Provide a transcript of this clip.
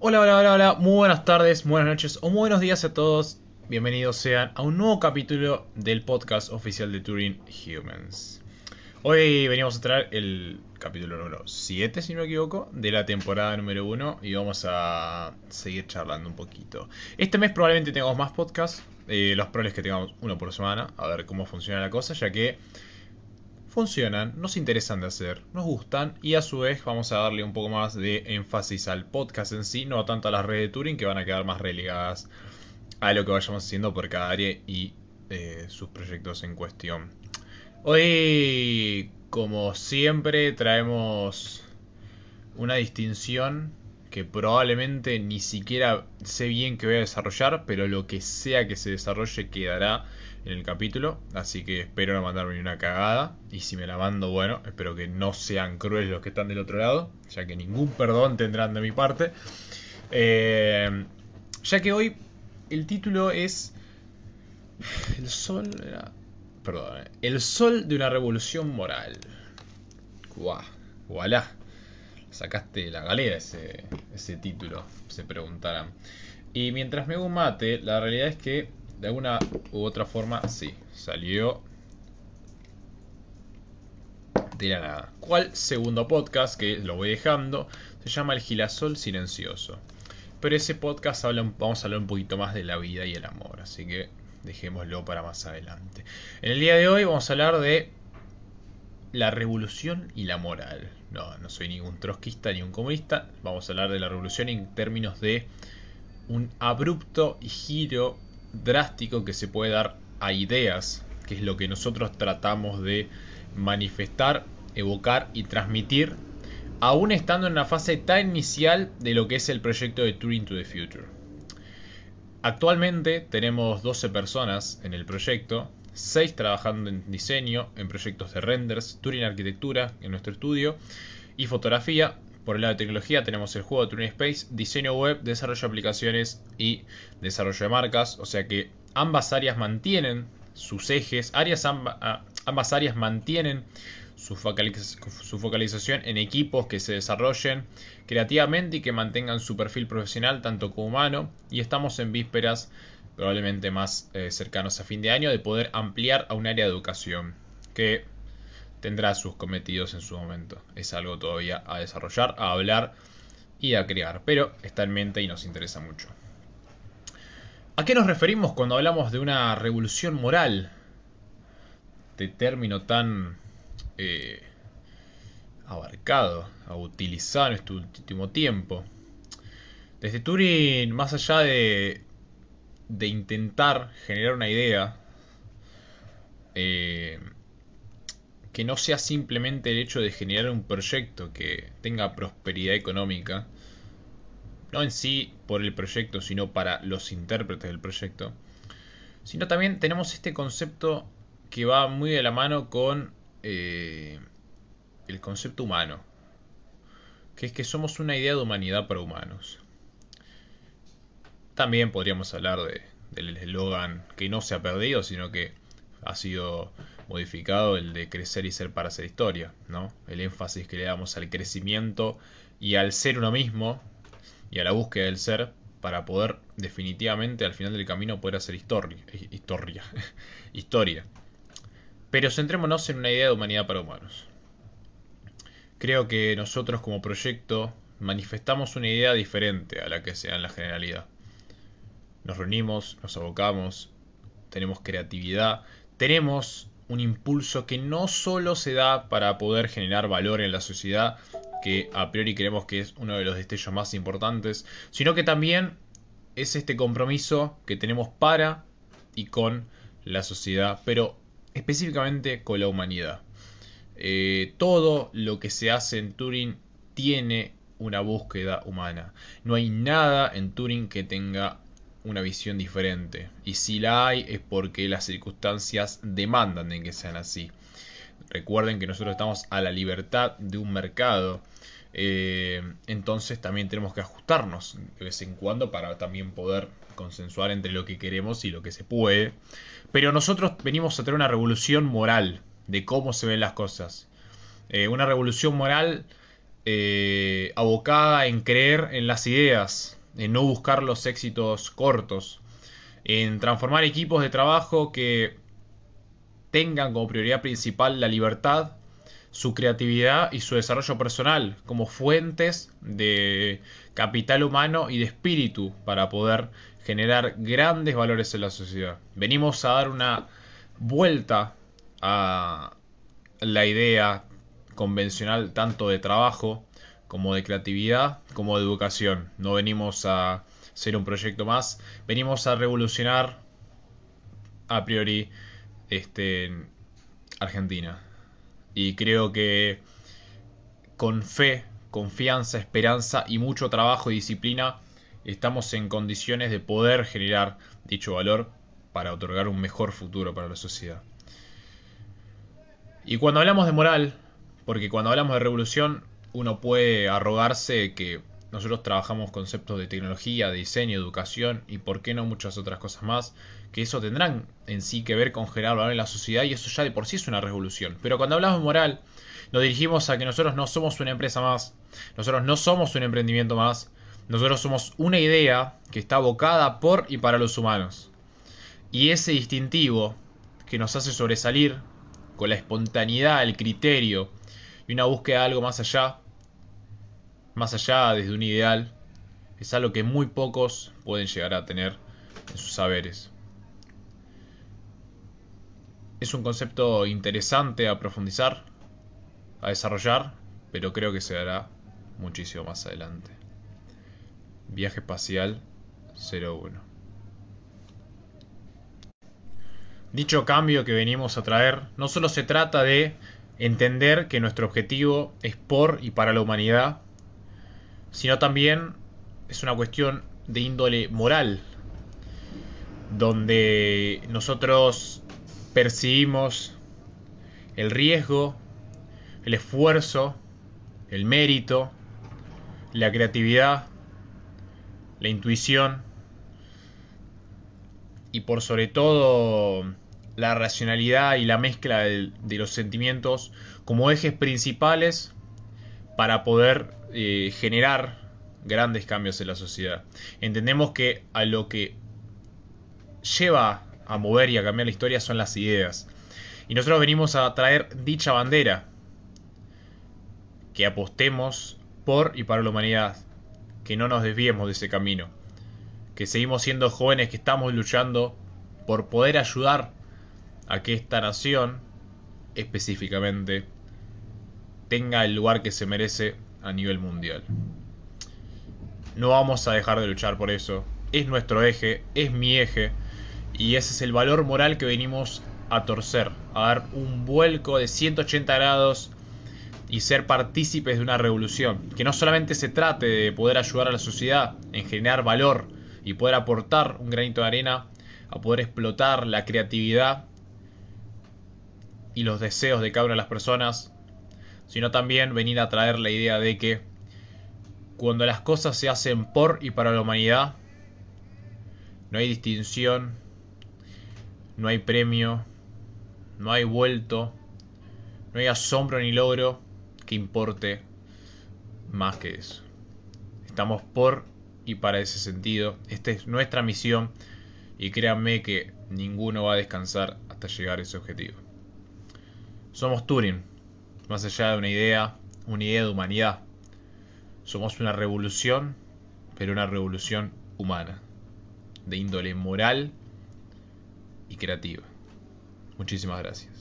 Hola, hola, hola, hola, muy buenas tardes, buenas noches o muy buenos días a todos. Bienvenidos sean a un nuevo capítulo del podcast oficial de Turing Humans. Hoy venimos a traer el capítulo número 7, si no me equivoco, de la temporada número 1 y vamos a seguir charlando un poquito. Este mes probablemente tengamos más podcasts, eh, los probables que tengamos uno por semana, a ver cómo funciona la cosa, ya que funcionan, nos interesan de hacer, nos gustan y a su vez vamos a darle un poco más de énfasis al podcast en sí, no tanto a las redes de Turing que van a quedar más relegadas a lo que vayamos haciendo por cada área y eh, sus proyectos en cuestión. Hoy, como siempre, traemos una distinción que probablemente ni siquiera sé bien que voy a desarrollar, pero lo que sea que se desarrolle quedará en el capítulo, así que espero no mandarme una cagada, y si me la mando, bueno, espero que no sean crueles los que están del otro lado, ya que ningún perdón tendrán de mi parte. Eh, ya que hoy el título es El sol Perdón, eh, El sol de una revolución moral. Guau, voilà. Sacaste la galera ese, ese título, se preguntarán. Y mientras me hago mate, la realidad es que de alguna u otra forma, sí, salió de la nada. ¿Cuál segundo podcast que lo voy dejando? Se llama El Gilasol Silencioso. Pero ese podcast habla, vamos a hablar un poquito más de la vida y el amor, así que dejémoslo para más adelante. En el día de hoy vamos a hablar de la revolución y la moral. No, no soy ningún trotskista ni un comunista. Vamos a hablar de la revolución en términos de un abrupto giro drástico que se puede dar a ideas, que es lo que nosotros tratamos de manifestar, evocar y transmitir, aún estando en una fase tan inicial de lo que es el proyecto de Turing to the Future. Actualmente tenemos 12 personas en el proyecto, 6 trabajando en diseño, en proyectos de renders, Turing Arquitectura en nuestro estudio y fotografía, por el lado de tecnología tenemos el juego de Turing Space, diseño web, desarrollo de aplicaciones y desarrollo de marcas. O sea que ambas áreas mantienen sus ejes, áreas ah, ambas áreas mantienen su, su focalización en equipos que se desarrollen creativamente y que mantengan su perfil profesional tanto como humano. Y estamos en vísperas probablemente más eh, cercanos a fin de año de poder ampliar a un área de educación que tendrá sus cometidos en su momento. Es algo todavía a desarrollar, a hablar y a crear, pero está en mente y nos interesa mucho. ¿A qué nos referimos cuando hablamos de una revolución moral? De término tan eh, abarcado, a utilizar en este último tiempo. Desde Turing, más allá de, de intentar generar una idea, eh, que no sea simplemente el hecho de generar un proyecto que tenga prosperidad económica, no en sí por el proyecto, sino para los intérpretes del proyecto, sino también tenemos este concepto que va muy de la mano con eh, el concepto humano, que es que somos una idea de humanidad para humanos. También podríamos hablar de, del eslogan que no se ha perdido, sino que ha sido modificado el de crecer y ser para hacer historia, ¿no? El énfasis que le damos al crecimiento y al ser uno mismo y a la búsqueda del ser para poder definitivamente al final del camino poder hacer historia, historia, historia. Pero centrémonos en una idea de humanidad para humanos. Creo que nosotros como proyecto manifestamos una idea diferente a la que sea en la generalidad. Nos reunimos, nos abocamos, tenemos creatividad, tenemos un impulso que no solo se da para poder generar valor en la sociedad, que a priori creemos que es uno de los destellos más importantes, sino que también es este compromiso que tenemos para y con la sociedad, pero específicamente con la humanidad. Eh, todo lo que se hace en Turing tiene una búsqueda humana. No hay nada en Turing que tenga una visión diferente. Y si la hay es porque las circunstancias demandan de que sean así. Recuerden que nosotros estamos a la libertad de un mercado. Eh, entonces también tenemos que ajustarnos de vez en cuando para también poder consensuar entre lo que queremos y lo que se puede. Pero nosotros venimos a tener una revolución moral de cómo se ven las cosas. Eh, una revolución moral eh, abocada en creer en las ideas, en no buscar los éxitos cortos, en transformar equipos de trabajo que tengan como prioridad principal la libertad, su creatividad y su desarrollo personal como fuentes de capital humano y de espíritu para poder generar grandes valores en la sociedad. Venimos a dar una vuelta a la idea convencional tanto de trabajo como de creatividad como de educación. No venimos a ser un proyecto más, venimos a revolucionar a priori este, Argentina. Y creo que con fe, confianza, esperanza y mucho trabajo y disciplina estamos en condiciones de poder generar dicho valor para otorgar un mejor futuro para la sociedad. Y cuando hablamos de moral, porque cuando hablamos de revolución uno puede arrogarse que nosotros trabajamos conceptos de tecnología, de diseño, educación y por qué no muchas otras cosas más, que eso tendrán en sí que ver con generar valor en la sociedad y eso ya de por sí es una revolución. Pero cuando hablamos de moral, nos dirigimos a que nosotros no somos una empresa más, nosotros no somos un emprendimiento más, nosotros somos una idea que está abocada por y para los humanos. Y ese distintivo que nos hace sobresalir con la espontaneidad, el criterio y una búsqueda de algo más allá, más allá desde un ideal, es algo que muy pocos pueden llegar a tener en sus saberes. Es un concepto interesante a profundizar, a desarrollar, pero creo que se dará muchísimo más adelante. Viaje espacial 01. Dicho cambio que venimos a traer no solo se trata de entender que nuestro objetivo es por y para la humanidad, sino también es una cuestión de índole moral, donde nosotros percibimos el riesgo, el esfuerzo, el mérito, la creatividad, la intuición y por sobre todo la racionalidad y la mezcla de, los sentimientos como ejes principales para poder eh, generar grandes cambios en la sociedad. Entendemos que a lo que lleva a mover y a cambiar la historia son las ideas. Y nosotros venimos a traer dicha bandera. Que apostemos por y para la humanidad. Que no nos desviemos de ese camino. Que seguimos siendo jóvenes que estamos luchando por poder ayudar a que esta nación específicamente tenga el lugar que se merece a nivel mundial. No vamos a dejar de luchar por eso. Es nuestro eje, es mi eje. Y ese es el valor moral que venimos a torcer, a dar un vuelco de 180 grados y ser partícipes de una revolución. Que no solamente se trate de poder ayudar a la sociedad en generar valor y poder aportar un granito de arena a poder explotar la creatividad y los deseos de cada una de las personas sino también venir a traer la idea de que cuando las cosas se hacen por y para la humanidad, no hay distinción, no hay premio, no hay vuelto, no hay asombro ni logro que importe más que eso. Estamos por y para ese sentido. Esta es nuestra misión y créanme que ninguno va a descansar hasta llegar a ese objetivo. Somos Turing más allá de una idea, una idea de humanidad. Somos una revolución, pero una revolución humana, de índole moral y creativa. Muchísimas gracias.